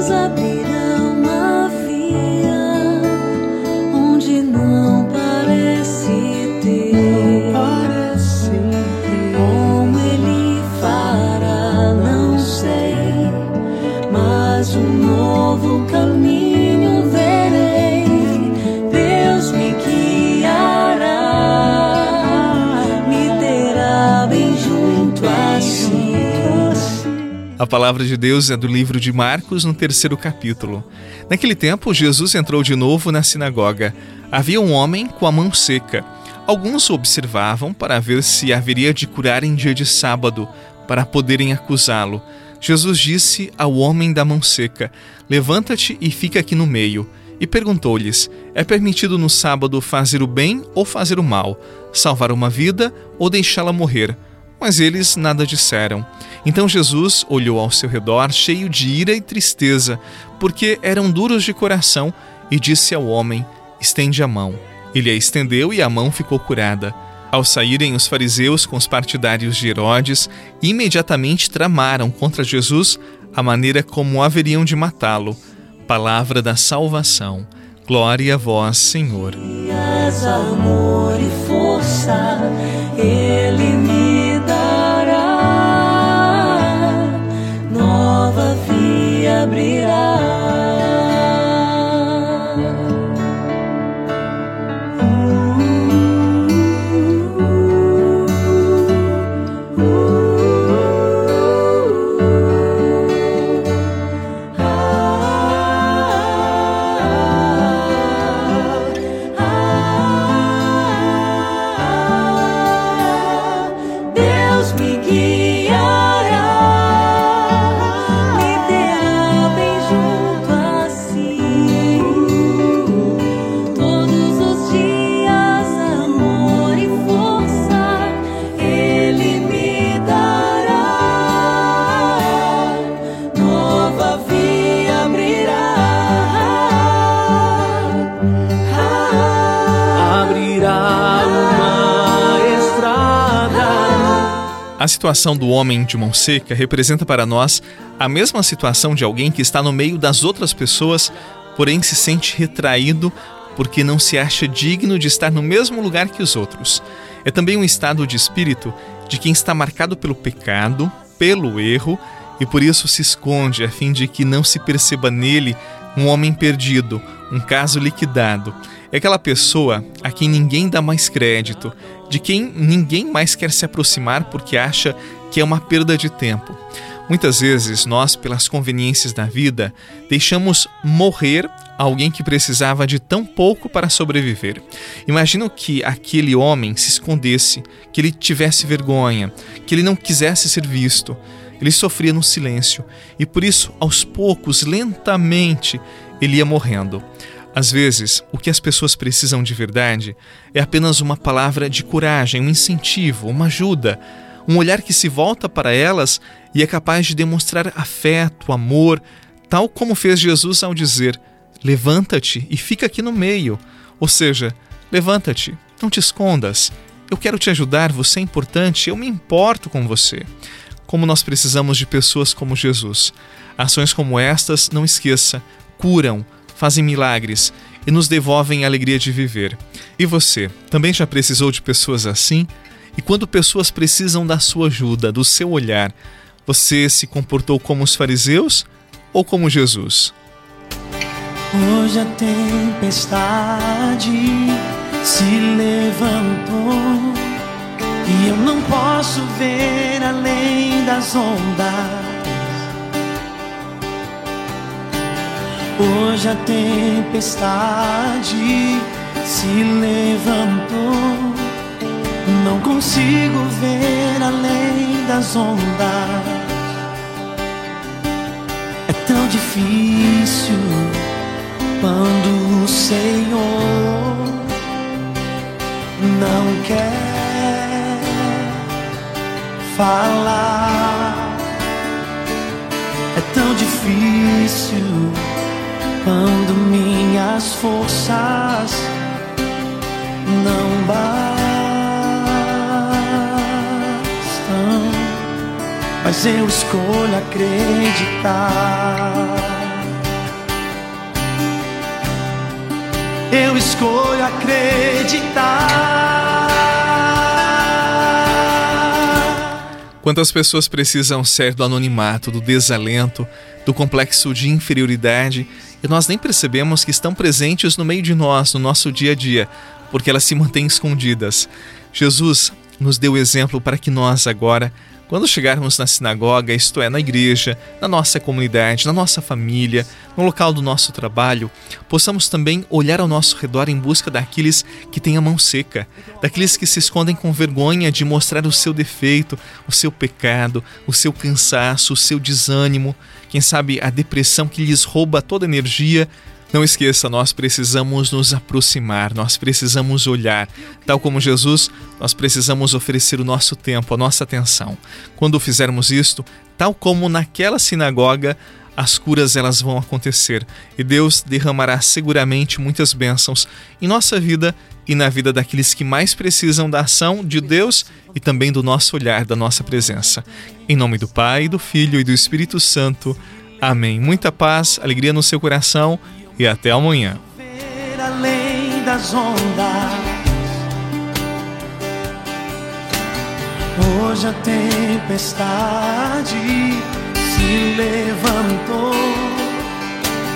abrir. A palavra de Deus é do livro de Marcos, no terceiro capítulo. Naquele tempo, Jesus entrou de novo na sinagoga. Havia um homem com a mão seca. Alguns o observavam para ver se haveria de curar em dia de sábado, para poderem acusá-lo. Jesus disse ao homem da mão seca: Levanta-te e fica aqui no meio. E perguntou-lhes: É permitido no sábado fazer o bem ou fazer o mal, salvar uma vida ou deixá-la morrer? Mas eles nada disseram. Então Jesus olhou ao seu redor, cheio de ira e tristeza, porque eram duros de coração, e disse ao homem: Estende a mão. Ele a estendeu e a mão ficou curada. Ao saírem os fariseus com os partidários de Herodes, imediatamente tramaram contra Jesus a maneira como haveriam de matá-lo. Palavra da salvação. Glória a vós, Senhor. Amor e força, Ele me abrirá. A situação do homem de mão seca representa para nós a mesma situação de alguém que está no meio das outras pessoas, porém se sente retraído porque não se acha digno de estar no mesmo lugar que os outros. É também um estado de espírito de quem está marcado pelo pecado, pelo erro e por isso se esconde a fim de que não se perceba nele um homem perdido, um caso liquidado. É aquela pessoa a quem ninguém dá mais crédito, de quem ninguém mais quer se aproximar porque acha que é uma perda de tempo. Muitas vezes nós, pelas conveniências da vida, deixamos morrer alguém que precisava de tão pouco para sobreviver. Imagino que aquele homem se escondesse, que ele tivesse vergonha, que ele não quisesse ser visto. Ele sofria no silêncio e por isso, aos poucos, lentamente, ele ia morrendo. Às vezes, o que as pessoas precisam de verdade é apenas uma palavra de coragem, um incentivo, uma ajuda, um olhar que se volta para elas e é capaz de demonstrar afeto, amor, tal como fez Jesus ao dizer: Levanta-te e fica aqui no meio. Ou seja, levanta-te, não te escondas. Eu quero te ajudar, você é importante, eu me importo com você. Como nós precisamos de pessoas como Jesus. Ações como estas, não esqueça, curam, fazem milagres e nos devolvem a alegria de viver. E você, também já precisou de pessoas assim? E quando pessoas precisam da sua ajuda, do seu olhar, você se comportou como os fariseus ou como Jesus? Hoje a tempestade se levantou e eu não posso ver além das ondas. Hoje a tempestade se levantou. Não consigo ver além das ondas. É tão difícil quando o Senhor não quer falar. É tão difícil quando minhas forças não bastam, mas eu escolho acreditar. Eu escolho acreditar. Quantas pessoas precisam ser do anonimato, do desalento, do complexo de inferioridade e nós nem percebemos que estão presentes no meio de nós, no nosso dia a dia, porque elas se mantêm escondidas. Jesus nos deu exemplo para que nós agora quando chegarmos na sinagoga, isto é, na igreja, na nossa comunidade, na nossa família, no local do nosso trabalho, possamos também olhar ao nosso redor em busca daqueles que têm a mão seca, daqueles que se escondem com vergonha de mostrar o seu defeito, o seu pecado, o seu cansaço, o seu desânimo, quem sabe a depressão que lhes rouba toda a energia não esqueça, nós precisamos nos aproximar, nós precisamos olhar. Tal como Jesus, nós precisamos oferecer o nosso tempo, a nossa atenção. Quando fizermos isto, tal como naquela sinagoga, as curas elas vão acontecer e Deus derramará seguramente muitas bênçãos em nossa vida e na vida daqueles que mais precisam da ação de Deus e também do nosso olhar, da nossa presença. Em nome do Pai, do Filho e do Espírito Santo. Amém. Muita paz, alegria no seu coração e até amanhã. Além das ondas. Hoje a tempestade se levantou.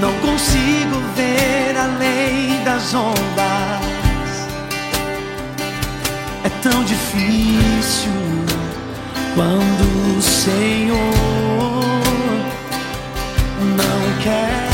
Não consigo ver além das ondas. É tão difícil quando o Senhor não quer.